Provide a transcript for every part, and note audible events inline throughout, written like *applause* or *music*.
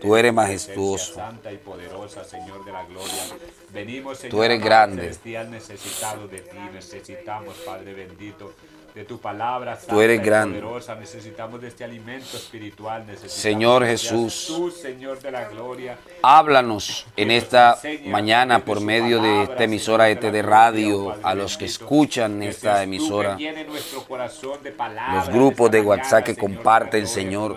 Tú eres majestuoso. Santa y poderosa, Señor de la gloria. Venimos, Señor, Tú eres grande. celestial, necesitados de ti, necesitamos, Padre bendito, de tu palabra santa Tú eres y grande. poderosa, necesitamos de este alimento espiritual, necesitamos Señor Jesús. tú, Señor de la gloria, Háblanos en esta mañana por medio de esta emisora ET de radio, a los que escuchan esta emisora, los grupos de WhatsApp que comparten, Señor,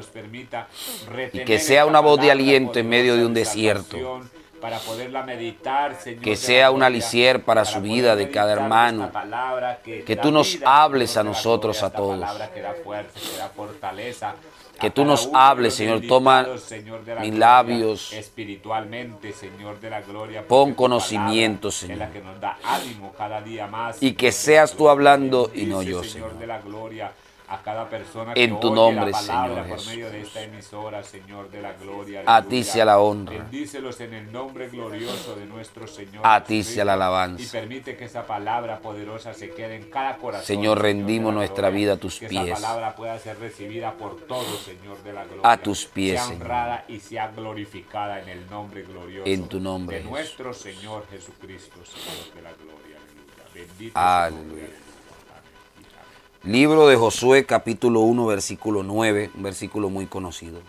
y que sea una voz de aliento en medio de un desierto, para poderla meditar, Señor, que sea un alicier para su poder vida de cada hermano, palabra que, que tú nos hables a nosotros, a todos. palabra que da fuerza, que da fortaleza, Que tú nos hables, Señor, toma Señor de la mis gloria, labios. espiritualmente, Señor de la gloria, Pon conocimiento, Señor. La que nos da ánimo cada día más. Y que seas tú hablando y no yo, Señor. de la gloria, a cada persona En que tu oye nombre, la palabra Señor por Jesús. medio de esta emisora, Señor de la gloria. A aleluya. ti sea la honra. Bendícelos en el nombre glorioso de nuestro Señor. A ti sea la alabanza. Y permite que esa palabra poderosa se quede en cada corazón. Señor, rendimos la nuestra gloria. vida a tus que pies. esa palabra pueda ser recibida por todos, Señor de la gloria. A tus pies, Sea Señor. honrada y sea glorificada en el nombre glorioso. En tu nombre, De Jesús. nuestro Señor Jesucristo, Señor de la gloria. Aleluya. Bendito Aleluya. Libro de Josué capítulo 1 versículo 9, un versículo muy conocido.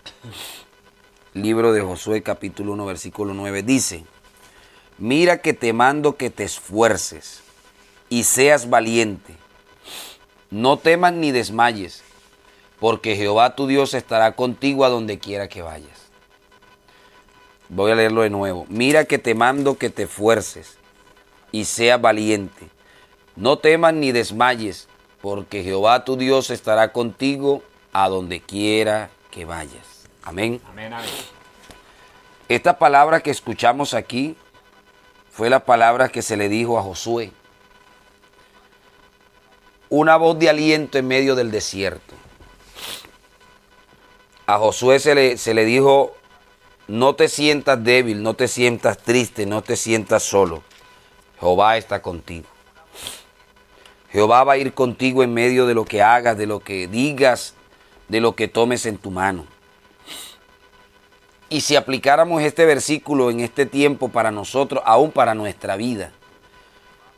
Libro de Josué capítulo 1 versículo 9 dice, mira que te mando que te esfuerces y seas valiente. No temas ni desmayes, porque Jehová tu Dios estará contigo a donde quiera que vayas. Voy a leerlo de nuevo. Mira que te mando que te esfuerces y seas valiente. No temas ni desmayes, porque Jehová tu Dios estará contigo a donde quiera que vayas. Amén. Amén, amén. Esta palabra que escuchamos aquí fue la palabra que se le dijo a Josué. Una voz de aliento en medio del desierto. A Josué se le, se le dijo, no te sientas débil, no te sientas triste, no te sientas solo. Jehová está contigo. Jehová va a ir contigo en medio de lo que hagas, de lo que digas, de lo que tomes en tu mano. Y si aplicáramos este versículo en este tiempo para nosotros, aún para nuestra vida,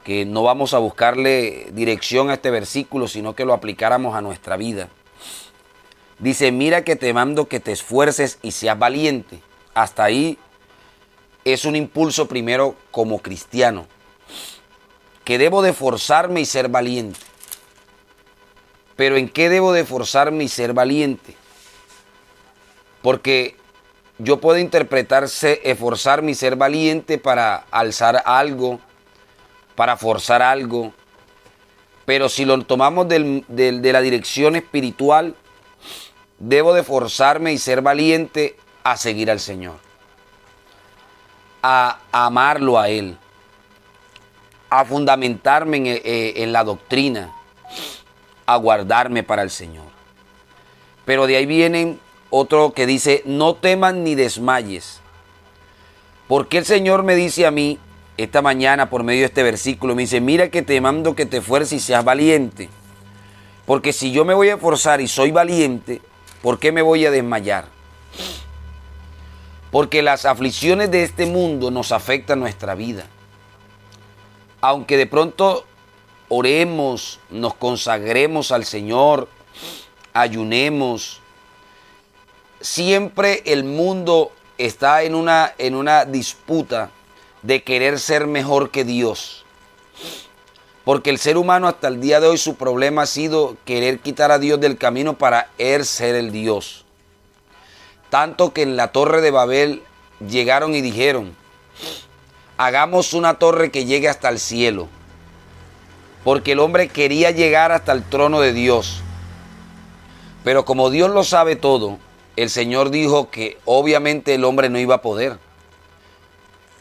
que no vamos a buscarle dirección a este versículo, sino que lo aplicáramos a nuestra vida. Dice, mira que te mando que te esfuerces y seas valiente. Hasta ahí es un impulso primero como cristiano, que debo de forzarme y ser valiente. Pero ¿en qué debo de forzarme y ser valiente? Porque yo puedo interpretarse, esforzarme y ser valiente para alzar algo, para forzar algo. Pero si lo tomamos del- de la dirección espiritual, debo de forzarme y ser valiente a seguir al Señor. A amarlo a Él. A fundamentarme en, eh, en la doctrina. A guardarme para el Señor. Pero de ahí vienen otro que dice, no temas ni desmayes. Porque el Señor me dice a mí, esta mañana por medio de este versículo, me dice, mira que te mando que te esfuerces y seas valiente. Porque si yo me voy a esforzar y soy valiente, ¿por qué me voy a desmayar? Porque las aflicciones de este mundo nos afectan nuestra vida. Aunque de pronto oremos, nos consagremos al Señor, ayunemos, siempre el mundo está en una, en una disputa de querer ser mejor que Dios. Porque el ser humano hasta el día de hoy su problema ha sido querer quitar a Dios del camino para él ser el Dios. Tanto que en la torre de Babel llegaron y dijeron, hagamos una torre que llegue hasta el cielo. Porque el hombre quería llegar hasta el trono de Dios. Pero como Dios lo sabe todo, el Señor dijo que obviamente el hombre no iba a poder.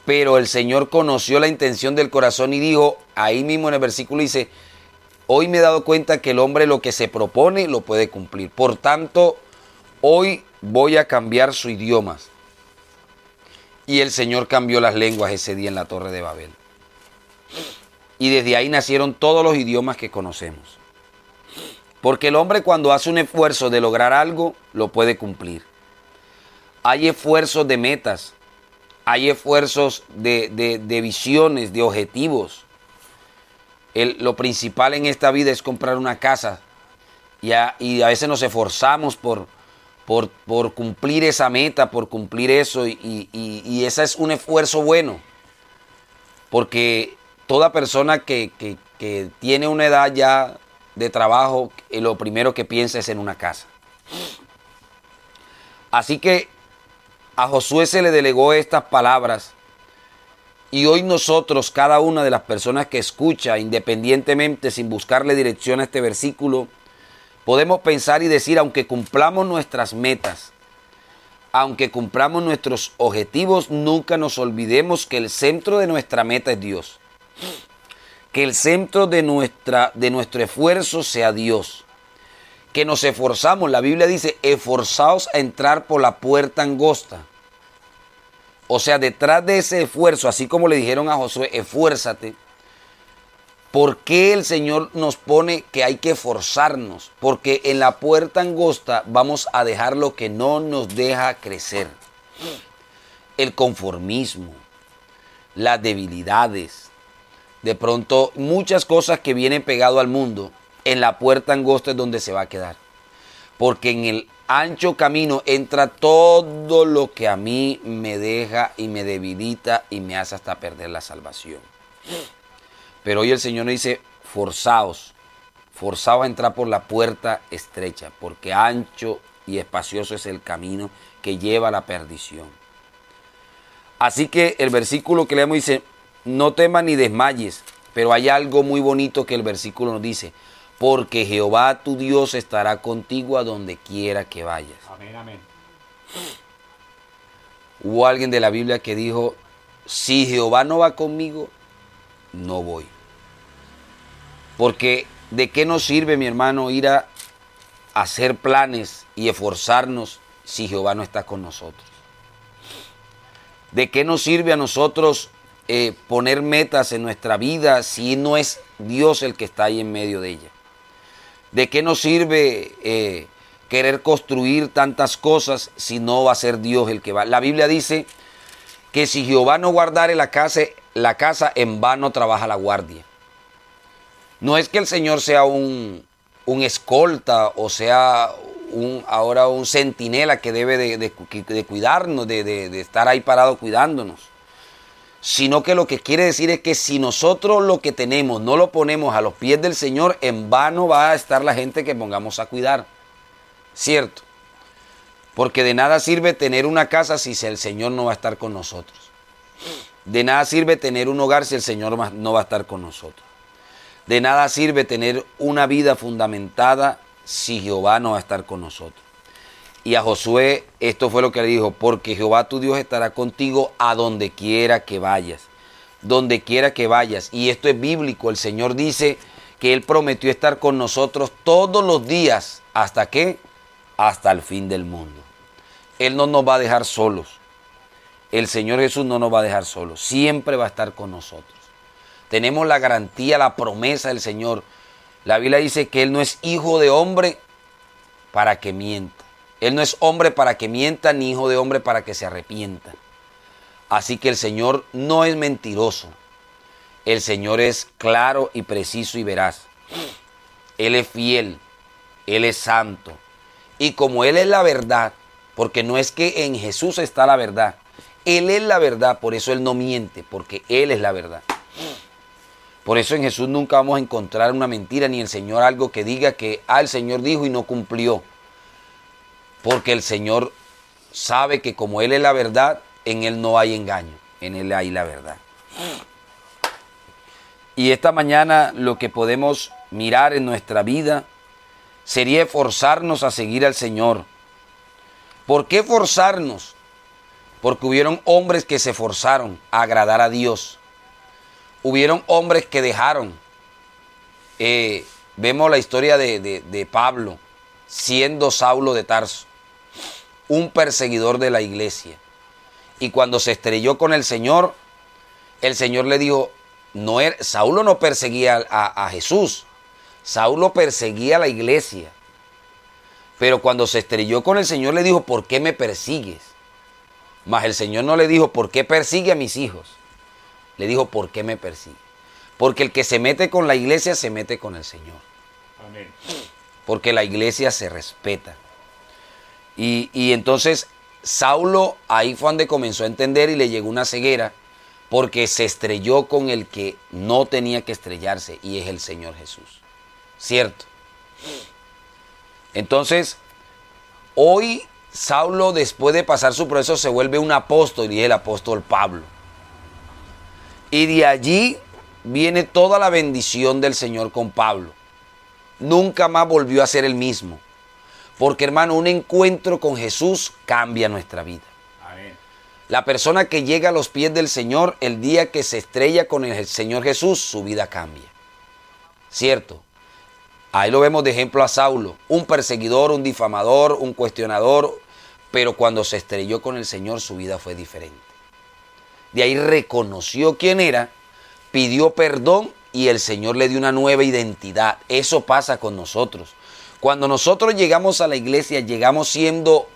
Pero el Señor conoció la intención del corazón y dijo, ahí mismo en el versículo dice, hoy me he dado cuenta que el hombre lo que se propone lo puede cumplir. Por tanto, hoy voy a cambiar su idioma. Y el Señor cambió las lenguas ese día en la torre de Babel. Y desde ahí nacieron todos los idiomas que conocemos. Porque el hombre cuando hace un esfuerzo de lograr algo, lo puede cumplir. hay esfuerzos de metas, hay esfuerzos de, visiones, de objetivos. lo principal en esta vida es comprar una casa y a, y a veces nos esforzamos por, por, por, cumplir esa meta, por cumplir eso y, y, ese es un esfuerzo bueno. Porque toda persona que, que tiene una edad ya de trabajo, eh, lo primero que piensa es en una casa. Así que a Josué se le delegó estas palabras y hoy nosotros, cada una de las personas que escucha, independientemente, sin buscarle dirección a este versículo, podemos pensar y decir, aunque cumplamos nuestras metas, aunque cumplamos nuestros objetivos, nunca nos olvidemos que el centro de nuestra meta es Dios que el centro de, nuestra, de nuestro esfuerzo sea Dios. Que nos esforzamos, la Biblia dice, esforzaos a entrar por la puerta angosta. O sea, detrás de ese esfuerzo, así como le dijeron a Josué, esfuérzate. ¿Por qué el Señor nos pone que hay que esforzarnos? Porque en la puerta angosta vamos a dejar lo que no nos deja crecer. El conformismo, las debilidades, de pronto muchas cosas que vienen pegado al mundo, en la puerta angosta es donde se va a quedar. Porque en el ancho camino entra todo lo que a mí me deja y me debilita y me hace hasta perder la salvación. Pero hoy el Señor nos dice, forzaos, forzaos a entrar por la puerta estrecha, porque ancho y espacioso es el camino que lleva a la perdición. Así que el versículo que leemos dice, no temas ni desmayes, pero hay algo muy bonito que el versículo nos dice, porque Jehová tu Dios estará contigo a donde quiera que vayas. Amén, amén. Hubo alguien de la Biblia que dijo, si Jehová no va conmigo, no voy. Porque ¿de qué nos sirve, mi hermano, ir a hacer planes y esforzarnos si Jehová no está con nosotros? ¿De qué nos sirve a nosotros eh, poner metas en nuestra vida si no es Dios el que está ahí en medio de ella? ¿De qué nos sirve eh, querer construir tantas cosas si no va a ser Dios el que va? La Biblia dice que si Jehová no guardare la casa, la casa en vano trabaja la guardia. No es que el Señor sea un, escolta o sea un, ahora un centinela que debe de, cuidarnos, de estar ahí parado cuidándonos sino que lo que quiere decir es que si nosotros lo que tenemos no lo ponemos a los pies del Señor, en vano va a estar la gente que pongamos a cuidar. ¿Cierto? Porque de nada sirve tener una casa si el Señor no va a estar con nosotros. De nada sirve tener un hogar si el Señor no va a estar con nosotros. De nada sirve tener una vida fundamentada si Jehová no va a estar con nosotros. Y a Josué esto fue lo que le dijo, porque Jehová tu Dios estará contigo a donde quiera que vayas, donde quiera que vayas. Y esto es bíblico, el Señor dice que Él prometió estar con nosotros todos los días, ¿hasta qué? Hasta el fin del mundo. Él no nos va a dejar solos. El Señor Jesús no nos va a dejar solos, siempre va a estar con nosotros. Tenemos la garantía, la promesa del Señor. La Biblia dice que Él no es hijo de hombre para que mienta él no es hombre para que mienta, ni hijo de hombre para que se arrepienta. Así que el Señor no es mentiroso. El Señor es claro y preciso y veraz. Él es fiel. Él es santo. Y como Él es la verdad, porque no es que en Jesús está la verdad. Él es la verdad, por eso Él no miente, porque Él es la verdad. Por eso en Jesús nunca vamos a encontrar una mentira, ni el Señor algo que diga que, ah, el Señor dijo y no cumplió porque el Señor sabe que como Él es la verdad, en Él no hay engaño, en Él hay la verdad. Y esta mañana lo que podemos mirar en nuestra vida sería esforzarnos a seguir al Señor. ¿Por qué forzarnos? Porque hubieron hombres que se forzaron a agradar a Dios. Hubieron hombres que dejaron. Eh, vemos la historia de, de Pablo siendo Saulo de Tarso un perseguidor de la iglesia. Y cuando se estrelló con el Señor, el Señor le dijo, no er, Saulo no perseguía a, a Jesús, Saulo perseguía a la iglesia. Pero cuando se estrelló con el Señor le dijo, ¿por qué me persigues? Mas el Señor no le dijo, ¿por qué persigue a mis hijos? Le dijo, ¿por qué me persigue? Porque el que se mete con la iglesia se mete con el Señor. Amén. Porque la iglesia se respeta. Y, y entonces Saulo ahí fue donde comenzó a entender y le llegó una ceguera porque se estrelló con el que no tenía que estrellarse y es el Señor Jesús. ¿Cierto? Entonces, hoy Saulo después de pasar su proceso se vuelve un apóstol y es el apóstol Pablo. Y de allí viene toda la bendición del Señor con Pablo. Nunca más volvió a ser el mismo. Porque hermano, un encuentro con Jesús cambia nuestra vida. La persona que llega a los pies del Señor, el día que se estrella con el Señor Jesús, su vida cambia. ¿Cierto? Ahí lo vemos de ejemplo a Saulo, un perseguidor, un difamador, un cuestionador, pero cuando se estrelló con el Señor su vida fue diferente. De ahí reconoció quién era, pidió perdón y el Señor le dio una nueva identidad. Eso pasa con nosotros. Cuando nosotros llegamos a la iglesia, llegamos siendo,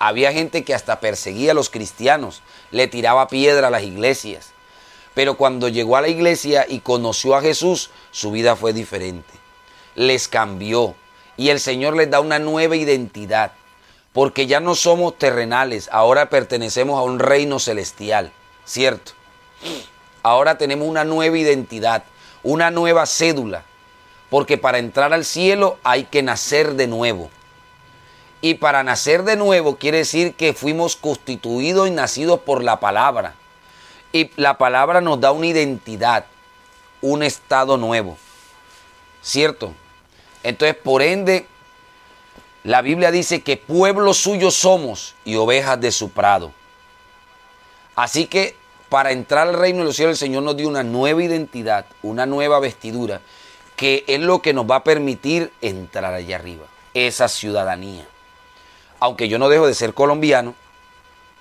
había gente que hasta perseguía a los cristianos, le tiraba piedra a las iglesias. Pero cuando llegó a la iglesia y conoció a Jesús, su vida fue diferente les cambió y el Señor les da una nueva identidad, porque ya no somos terrenales, ahora pertenecemos a un reino celestial, ¿cierto? Ahora tenemos una nueva identidad, una nueva cédula, porque para entrar al cielo hay que nacer de nuevo. Y para nacer de nuevo quiere decir que fuimos constituidos y nacidos por la palabra. Y la palabra nos da una identidad, un estado nuevo. ¿Cierto? Entonces, por ende, la Biblia dice que pueblo suyo somos y ovejas de su prado. Así que para entrar al reino de los cielos, el Señor nos dio una nueva identidad, una nueva vestidura, que es lo que nos va a permitir entrar allá arriba, esa ciudadanía. Aunque yo no dejo de ser colombiano,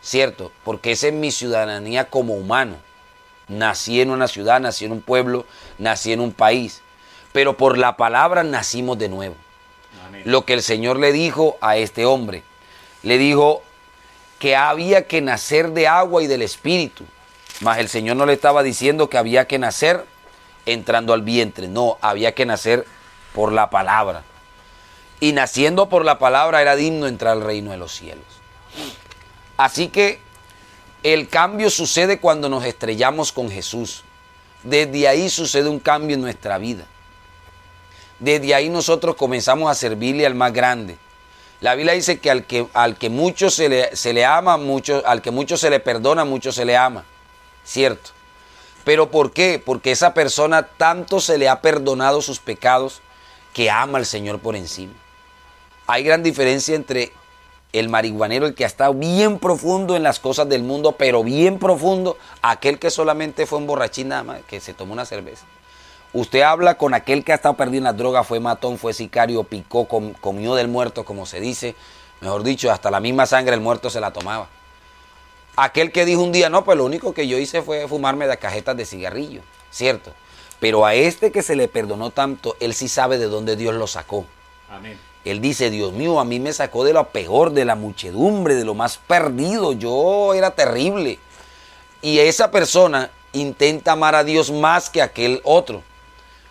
¿cierto? Porque esa es mi ciudadanía como humano. Nací en una ciudad, nací en un pueblo, nací en un país pero por la palabra nacimos de nuevo. Amén. Lo que el Señor le dijo a este hombre, le dijo que había que nacer de agua y del Espíritu, mas el Señor no le estaba diciendo que había que nacer entrando al vientre, no, había que nacer por la palabra. Y naciendo por la palabra era digno entrar al reino de los cielos. Así que el cambio sucede cuando nos estrellamos con Jesús. Desde ahí sucede un cambio en nuestra vida. Desde ahí nosotros comenzamos a servirle al más grande. La Biblia dice que al que, al que mucho se le, se le ama, mucho, al que mucho se le perdona, mucho se le ama. ¿Cierto? ¿Pero por qué? Porque esa persona tanto se le ha perdonado sus pecados que ama al Señor por encima. Hay gran diferencia entre el marihuanero, el que ha estado bien profundo en las cosas del mundo, pero bien profundo, aquel que solamente fue un borrachín nada más, que se tomó una cerveza. Usted habla con aquel que ha estado perdido en las drogas, fue matón, fue sicario, picó, com- comió del muerto, como se dice. Mejor dicho, hasta la misma sangre del muerto se la tomaba. Aquel que dijo un día, no, pues lo único que yo hice fue fumarme de cajetas de cigarrillo, ¿cierto? Pero a este que se le perdonó tanto, él sí sabe de dónde Dios lo sacó. Amén. Él dice, Dios mío, a mí me sacó de lo peor, de la muchedumbre, de lo más perdido. Yo era terrible. Y esa persona intenta amar a Dios más que aquel otro.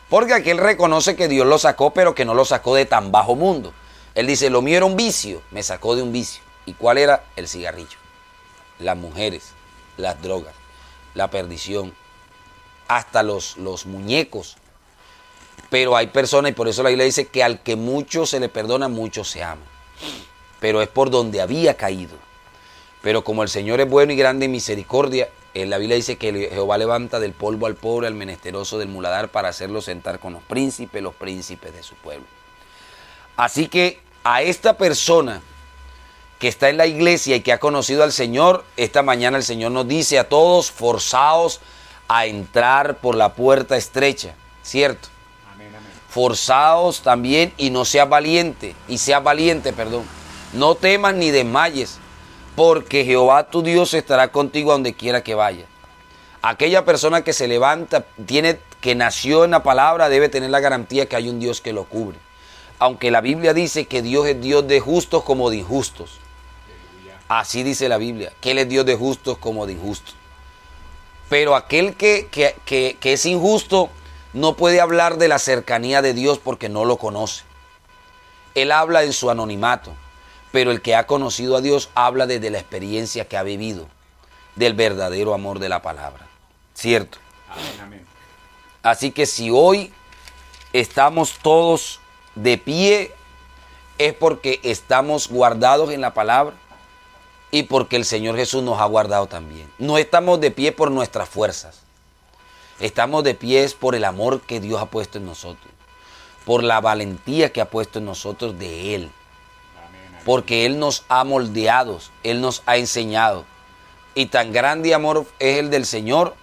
Porque aquel reconoce que Dios lo sacó, pero que no lo sacó de tan bajo mundo. Él dice, lo mío era un vicio, me sacó de un vicio. ¿Y cuál era? El cigarrillo, las mujeres, las drogas, la perdición, hasta los, los muñecos. Pero hay personas, y por eso la Biblia dice que al que mucho se le perdona, mucho se ama. Pero es por donde había caído. Pero como el Señor es bueno y grande en misericordia, la Biblia dice que Jehová levanta del polvo al pobre, al menesteroso del muladar, para hacerlo sentar con los príncipes, los príncipes de su pueblo. Así que a esta persona que está en la iglesia y que ha conocido al Señor, esta mañana el Señor nos dice a todos, forzados a entrar por la puerta estrecha, ¿cierto? Amén, amén. Forzados también y no seas valiente, y seas valiente, perdón. No temas ni desmayes, porque Jehová tu Dios estará contigo a donde quiera que vaya. Aquella persona que se levanta, tiene, que nació en la palabra, debe tener la garantía que hay un Dios que lo cubre. Aunque la Biblia dice que Dios es Dios de justos como de injustos. Así dice la Biblia, que Él es Dios de justos como de injustos. Pero aquel que, que, que, que es injusto no puede hablar de la cercanía de Dios porque no lo conoce. Él habla en su anonimato, pero el que ha conocido a Dios habla desde la experiencia que ha vivido, del verdadero amor de la palabra. ¿Cierto? Amén, amén. Así que si hoy estamos todos de pie, es porque estamos guardados en la palabra y porque el Señor Jesús nos ha guardado también. No estamos de pie por nuestras fuerzas. Estamos de pie por el amor que Dios ha puesto en nosotros, por la valentía que ha puesto en nosotros de Él. Porque Él nos ha moldeado, Él nos ha enseñado. Y tan grande amor es el del Señor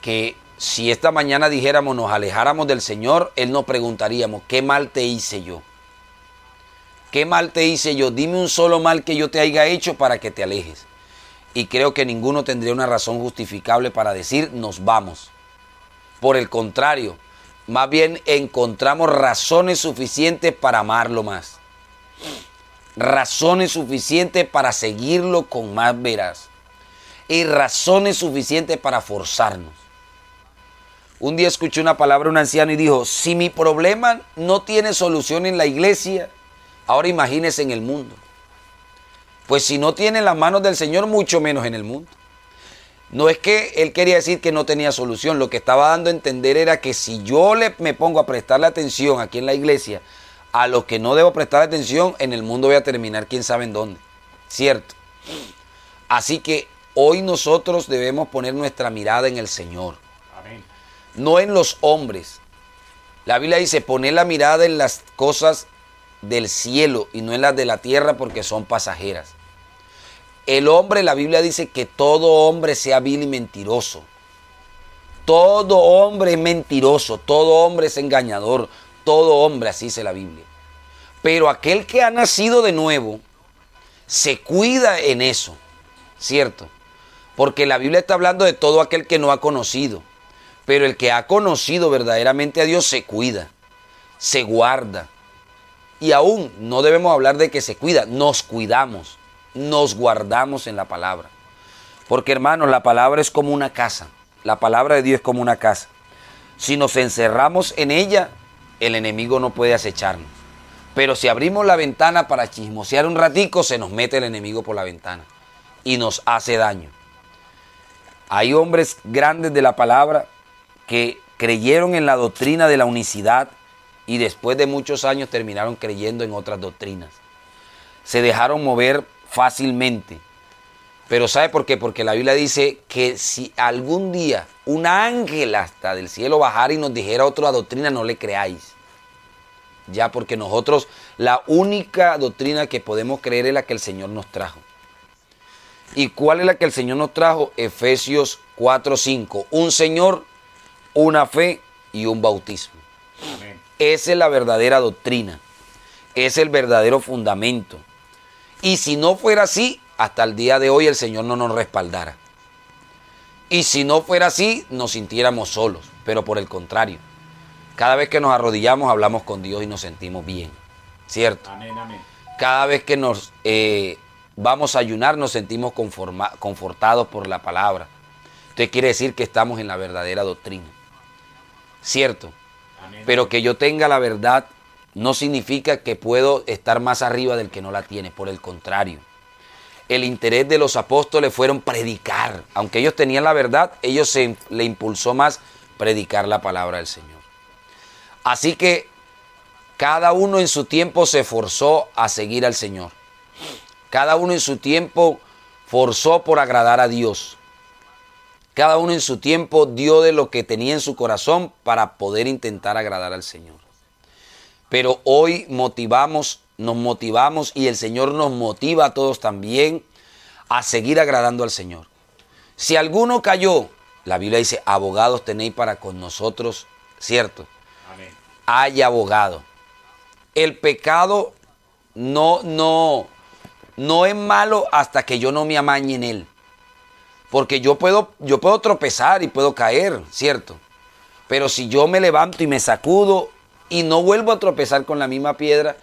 que si esta mañana dijéramos nos alejáramos del Señor, Él nos preguntaríamos, ¿qué mal te hice yo? ¿Qué mal te hice yo? Dime un solo mal que yo te haya hecho para que te alejes. Y creo que ninguno tendría una razón justificable para decir nos vamos. Por el contrario, más bien encontramos razones suficientes para amarlo más. Razones suficientes para seguirlo con más veraz. Y razones suficientes para forzarnos. Un día escuché una palabra a un anciano y dijo, si mi problema no tiene solución en la iglesia, ahora imagínese en el mundo. Pues si no tiene las manos del Señor, mucho menos en el mundo. No es que él quería decir que no tenía solución, lo que estaba dando a entender era que si yo le, me pongo a prestarle atención aquí en la iglesia a lo que no debo prestar atención, en el mundo voy a terminar quién sabe en dónde. ¿Cierto? Así que hoy nosotros debemos poner nuestra mirada en el Señor Amén. no en los hombres. La Biblia dice, poner la mirada en las cosas del cielo y no en las de la tierra porque son pasajeras. El hombre, la Biblia dice que todo hombre sea vil y mentiroso. Todo hombre es mentiroso, todo hombre es engañador, todo hombre, así dice la Biblia. Pero aquel que ha nacido de nuevo se cuida en eso, ¿cierto? Porque la Biblia está hablando de todo aquel que no ha conocido. Pero el que ha conocido verdaderamente a Dios se cuida, se guarda. Y aún no debemos hablar de que se cuida, nos cuidamos, nos guardamos en la palabra. Porque hermanos, la palabra es como una casa. La palabra de Dios es como una casa. Si nos encerramos en ella, el enemigo no puede acecharnos. Pero si abrimos la ventana para chismosear un ratico, se nos mete el enemigo por la ventana y nos hace daño. Hay hombres grandes de la palabra que creyeron en la doctrina de la unicidad y después de muchos años terminaron creyendo en otras doctrinas. Se dejaron mover fácilmente. Pero ¿sabe por qué? Porque la Biblia dice que si algún día un ángel hasta del cielo bajara y nos dijera otra doctrina, no le creáis. Ya porque nosotros la única doctrina que podemos creer es la que el Señor nos trajo. ¿Y cuál es la que el Señor nos trajo? Efesios 4:5. Un Señor, una fe y un bautismo. Esa es la verdadera doctrina. Es el verdadero fundamento. Y si no fuera así, hasta el día de hoy el Señor no nos respaldara. Y si no fuera así, nos sintiéramos solos. Pero por el contrario, cada vez que nos arrodillamos hablamos con Dios y nos sentimos bien. ¿Cierto? Amén, amén. Cada vez que nos eh, vamos a ayunar nos sentimos conforma- confortados por la palabra. Entonces quiere decir que estamos en la verdadera doctrina. ¿Cierto? Amén. Pero que yo tenga la verdad no significa que puedo estar más arriba del que no la tiene, por el contrario. El interés de los apóstoles fueron predicar. Aunque ellos tenían la verdad, ellos se le impulsó más predicar la palabra del Señor. Así que cada uno en su tiempo se forzó a seguir al Señor. Cada uno en su tiempo forzó por agradar a Dios. Cada uno en su tiempo dio de lo que tenía en su corazón para poder intentar agradar al Señor. Pero hoy motivamos, nos motivamos y el Señor nos motiva a todos también a seguir agradando al Señor. Si alguno cayó, la Biblia dice, abogados tenéis para con nosotros, ¿cierto? Amén. hay abogado. El pecado no, no, no es malo hasta que yo no me amañe en él. Porque yo puedo, yo puedo tropezar y puedo caer, ¿cierto? Pero si yo me levanto y me sacudo y no vuelvo a tropezar con la misma piedra,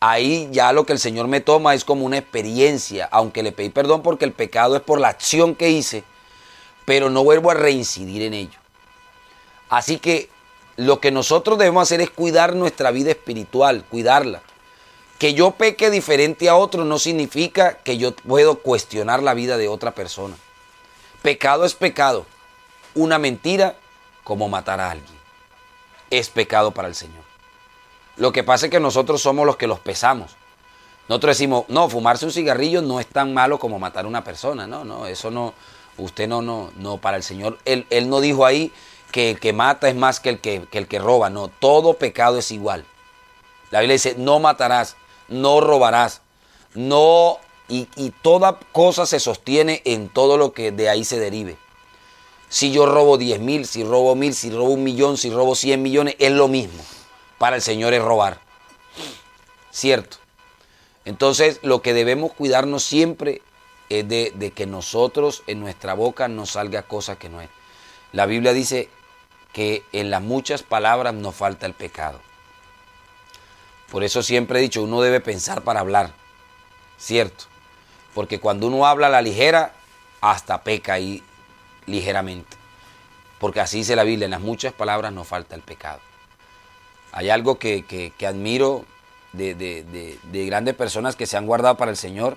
ahí ya lo que el Señor me toma es como una experiencia, aunque le pedí perdón porque el pecado es por la acción que hice, pero no vuelvo a reincidir en ello. Así que lo que nosotros debemos hacer es cuidar nuestra vida espiritual, cuidarla. Que yo peque diferente a otro no significa que yo puedo cuestionar la vida de otra persona. Pecado es pecado. Una mentira como matar a alguien. Es pecado para el Señor. Lo que pasa es que nosotros somos los que los pesamos. Nosotros decimos, no, fumarse un cigarrillo no es tan malo como matar a una persona. No, no, eso no, usted no, no, no, para el Señor, Él, él no dijo ahí que el que mata es más que el que, el que roba. No, todo pecado es igual. La Biblia dice, no matarás, no robarás, no, y, y toda cosa se sostiene en todo lo que de ahí se derive. Si yo robo 10 mil, si robo mil, si robo un millón, si robo 100 millones, es lo mismo. Para el Señor es robar. ¿Cierto? Entonces, lo que debemos cuidarnos siempre es de, que nosotros en nuestra boca no salga cosa que no es. La Biblia dice que en las muchas palabras nos falta el pecado. Por eso siempre he dicho, uno debe pensar para hablar, ¿cierto? Porque cuando uno habla a la ligera, hasta peca ahí ligeramente. Porque así dice la Biblia, en las muchas palabras nos falta el pecado. Hay algo que, que, que admiro de, de, de, de, grandes personas que se han guardado para el Señor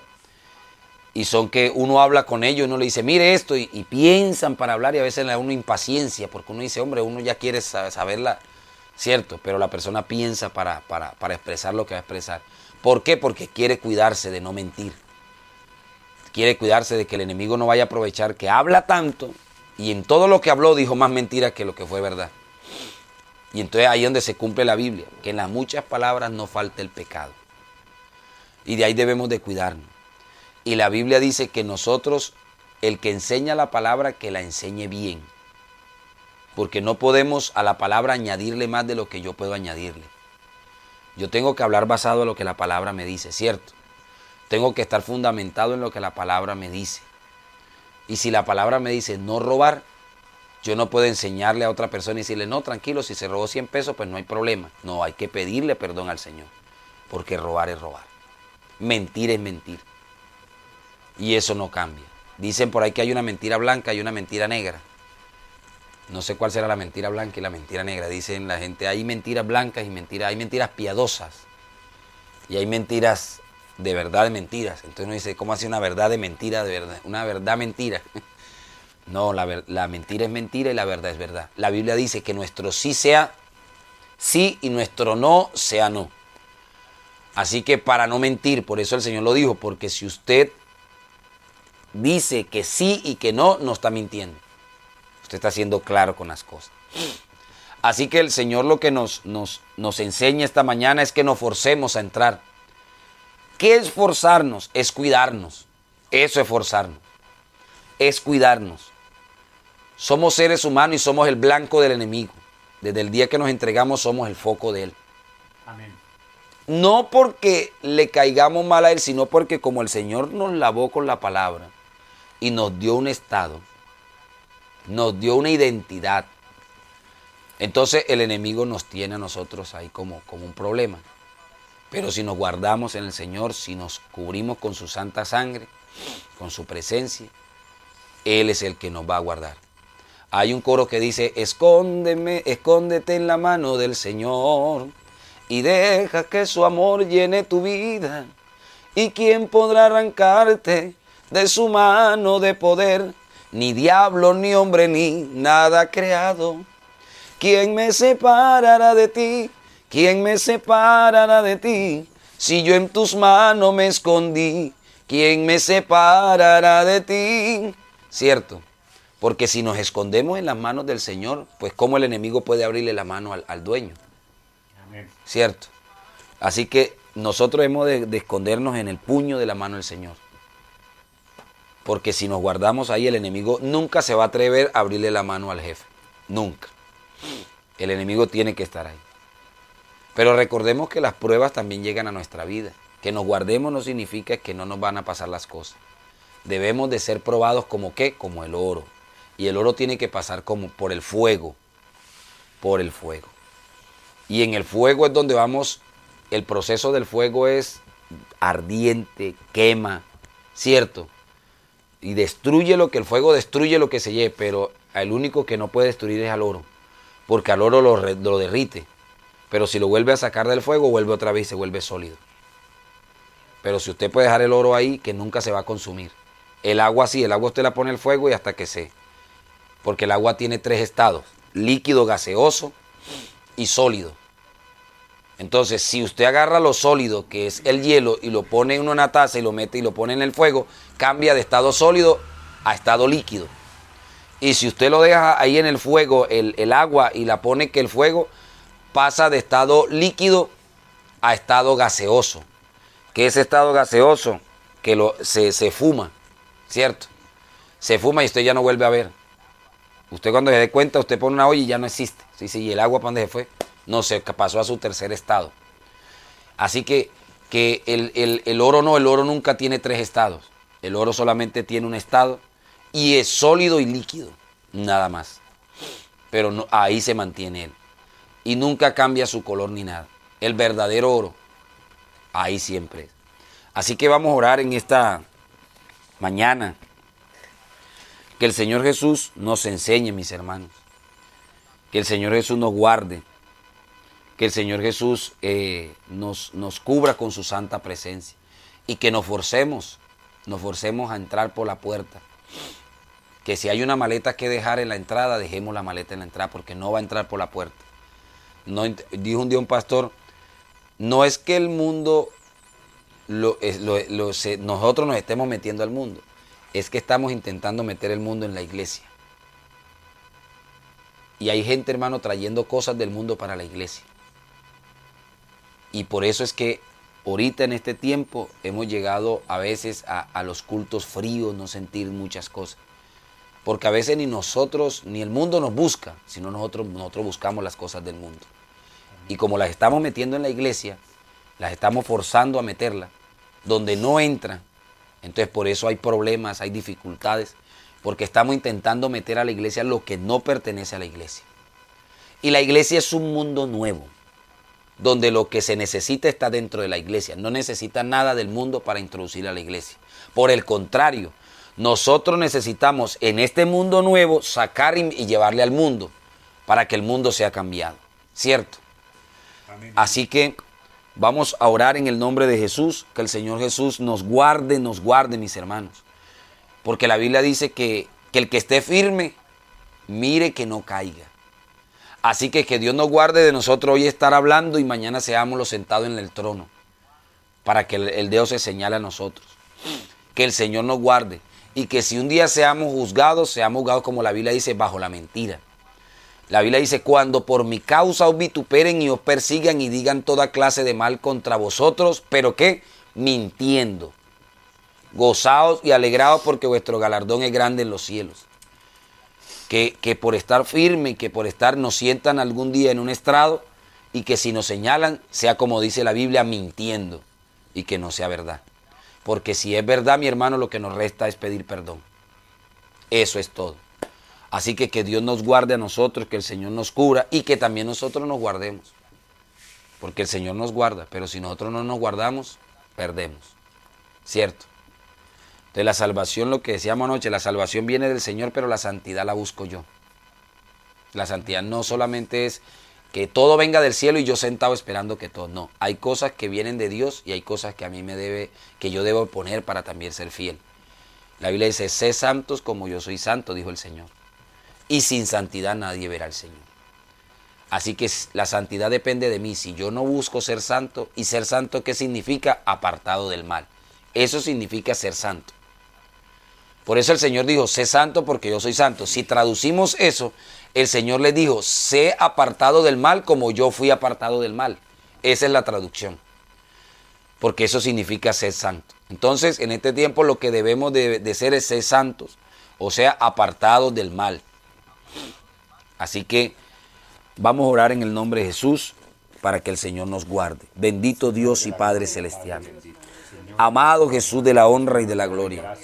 y son que uno habla con ellos, uno le dice, mire esto, y, piensan para hablar y a veces le uno impaciencia, porque uno dice, hombre, uno ya quiere saberla, cierto, pero la persona piensa para, para, para expresar lo que va a expresar. ¿Por qué? Porque quiere cuidarse de no mentir. Quiere cuidarse de que el enemigo no vaya a aprovechar que habla tanto y en todo lo que habló dijo más mentiras que lo que fue verdad. Y entonces ahí es donde se cumple la Biblia, que en las muchas palabras no falta el pecado. Y de ahí debemos de cuidarnos. Y la Biblia dice que nosotros, el que enseña la palabra, que la enseñe bien. Porque no podemos a la palabra añadirle más de lo que yo puedo añadirle. Yo tengo que hablar basado en lo que la palabra me dice, ¿cierto? Tengo que estar fundamentado en lo que la palabra me dice. Y si la palabra me dice no robar, yo no puedo enseñarle a otra persona y decirle, no, tranquilo, si se robó 100 pesos, pues no hay problema. No, hay que pedirle perdón al Señor. Porque robar es robar. Mentir es mentir. Y eso no cambia. Dicen por ahí que hay una mentira blanca y una mentira negra. No sé cuál será la mentira blanca y la mentira negra. Dicen la gente, hay mentiras blancas y mentiras, hay mentiras piadosas. Y hay mentiras de verdad mentiras. Entonces uno dice, ¿cómo hace una verdad de mentira de verdad? Una verdad mentira. *laughs* No, la, la, mentira es mentira y la verdad es verdad. La Biblia dice que nuestro sí sea sí y nuestro no sea no. Así que para no mentir, por eso el Señor lo dijo, porque si usted dice que sí y que no, no está mintiendo. Usted está siendo claro con las cosas. Así que el Señor lo que nos, nos, nos enseña esta mañana es que nos forcemos a entrar. ¿Qué es forzarnos? Es cuidarnos. Eso es forzarnos. Es cuidarnos. Somos seres humanos y somos el blanco del enemigo. Desde el día que nos entregamos somos el foco de él. Amén. No porque le caigamos mal a él, sino porque como el Señor nos lavó con la palabra y nos dio un estado, nos dio una identidad, entonces el enemigo nos tiene a nosotros ahí como, como un problema. Pero si nos guardamos en el Señor, si nos cubrimos con su santa sangre, con su presencia, Él es el que nos va a guardar. Hay un coro que dice, escóndeme, escóndete en la mano del Señor y deja que su amor llene tu vida. ¿Y quién podrá arrancarte de su mano de poder? Ni diablo, ni hombre, ni nada creado. ¿Quién me separará de ti? ¿Quién me separará de ti? Si yo en tus manos me escondí, ¿quién me separará de ti? Cierto, porque si nos escondemos en las manos del Señor, pues cómo el enemigo puede abrirle la mano al, al dueño. Amén. Cierto. Así que nosotros hemos de, de escondernos en el puño de la mano del Señor. Porque si nos guardamos ahí, el enemigo nunca se va a atrever a abrirle la mano al jefe. Nunca. El enemigo tiene que estar ahí. Pero recordemos que las pruebas también llegan a nuestra vida. Que nos guardemos no significa que no nos van a pasar las cosas. Debemos de ser probados como qué? Como el oro. Y el oro tiene que pasar como por el fuego. Por el fuego. Y en el fuego es donde vamos el proceso del fuego es ardiente, quema, ¿cierto? Y destruye lo que el fuego destruye lo que se lleve, pero el único que no puede destruir es al oro, porque al oro lo, lo derrite. Pero si lo vuelve a sacar del fuego, vuelve otra vez y se vuelve sólido. Pero si usted puede dejar el oro ahí, que nunca se va a consumir. El agua sí, el agua usted la pone al fuego y hasta que se. Porque el agua tiene tres estados, líquido, gaseoso y sólido. Entonces, si usted agarra lo sólido, que es el hielo, y lo pone en una taza y lo mete y lo pone en el fuego, cambia de estado sólido a estado líquido. Y si usted lo deja ahí en el fuego, el, agua, y la pone que el fuego pasa de estado líquido a estado gaseoso. Que ese estado gaseoso que lo, se, se fuma, ¿cierto? Se fuma y usted ya no vuelve a ver. Usted cuando se dé cuenta, usted pone una olla y ya no existe. Sí, sí, y el agua para dónde se fue. No se pasó a su tercer estado. Así que, que el, oro no, el oro nunca tiene tres estados. El oro solamente tiene un estado y es sólido y líquido, nada más. Pero ahí se mantiene él. Y nunca cambia su color ni nada. El verdadero oro, ahí siempre. Así que vamos a orar en esta mañana. Que el Señor Jesús nos enseñe, mis hermanos. Que el Señor Jesús nos guarde que el Señor Jesús eh, nos, nos cubra con su santa presencia y que nos forcemos, nos forcemos a entrar por la puerta. Que si hay una maleta que dejar en la entrada, dejemos la maleta en la entrada porque no va a entrar por la puerta. No, dijo un día un pastor, no es que el mundo, lo, nosotros nos estemos metiendo al mundo, es que estamos intentando meter el mundo en la iglesia. Y hay gente, hermano, trayendo cosas del mundo para la iglesia. Y por eso es que ahorita en este tiempo hemos llegado a veces a, los cultos fríos, no sentir muchas cosas. Porque a veces ni nosotros, ni el mundo nos busca, sino nosotros, nosotros buscamos las cosas del mundo. Y como las estamos metiendo en la iglesia, las estamos forzando a meterla, donde no entra, entonces por eso hay problemas, hay dificultades, porque estamos intentando meter a la iglesia lo que no pertenece a la iglesia. Y la iglesia es un mundo nuevo donde lo que se necesita está dentro de la iglesia. No necesita nada del mundo para introducir a la iglesia. Por el contrario, nosotros necesitamos en este mundo nuevo sacar y llevarle al mundo para que el mundo sea cambiado. ¿Cierto? Así que vamos a orar en el nombre de Jesús, que el Señor Jesús nos guarde, nos guarde, mis hermanos. Porque la Biblia dice que, que el que esté firme, mire que no caiga. Así que que Dios nos guarde de nosotros hoy estar hablando y mañana seamos los sentados en el trono. Para que el, dedo se señale a nosotros. Que el Señor nos guarde. Y que si un día seamos juzgados, seamos juzgados como la Biblia dice, bajo la mentira. La Biblia dice, cuando por mi causa os vituperen y os persigan y digan toda clase de mal contra vosotros, pero ¿qué? Mintiendo. Gozaos y alegraos porque vuestro galardón es grande en los cielos que, por estar firme y que por estar nos sientan algún día en un estrado y que si nos señalan sea como dice la Biblia mintiendo y que no sea verdad. Porque si es verdad, mi hermano, lo que nos resta es pedir perdón. Eso es todo. Así que que Dios nos guarde a nosotros, que el Señor nos cubra y que también nosotros nos guardemos. Porque el Señor nos guarda, pero si nosotros no nos guardamos, perdemos. ¿Cierto? De la salvación, lo que decíamos anoche, la salvación viene del Señor, pero la santidad la busco yo. La santidad no solamente es que todo venga del cielo y yo sentado esperando que todo. No, hay cosas que vienen de Dios y hay cosas que a mí me debe, que yo debo poner para también ser fiel. La Biblia dice, sé santos como yo soy santo, dijo el Señor. Y sin santidad nadie verá al Señor. Así que la santidad depende de mí. Si yo no busco ser santo, y ser santo, ¿qué significa? Apartado del mal. Eso significa ser santo. Por eso el Señor dijo, sé santo porque yo soy santo. Si traducimos eso, el Señor le dijo, sé apartado del mal como yo fui apartado del mal. Esa es la traducción. Porque eso significa ser santo. Entonces, en este tiempo lo que debemos de, ser es ser santos, o sea, apartados del mal. Así que vamos a orar en el nombre de Jesús para que el Señor nos guarde. Bendito Dios y Padre Celestial. Amado Jesús de la honra y de la gloria.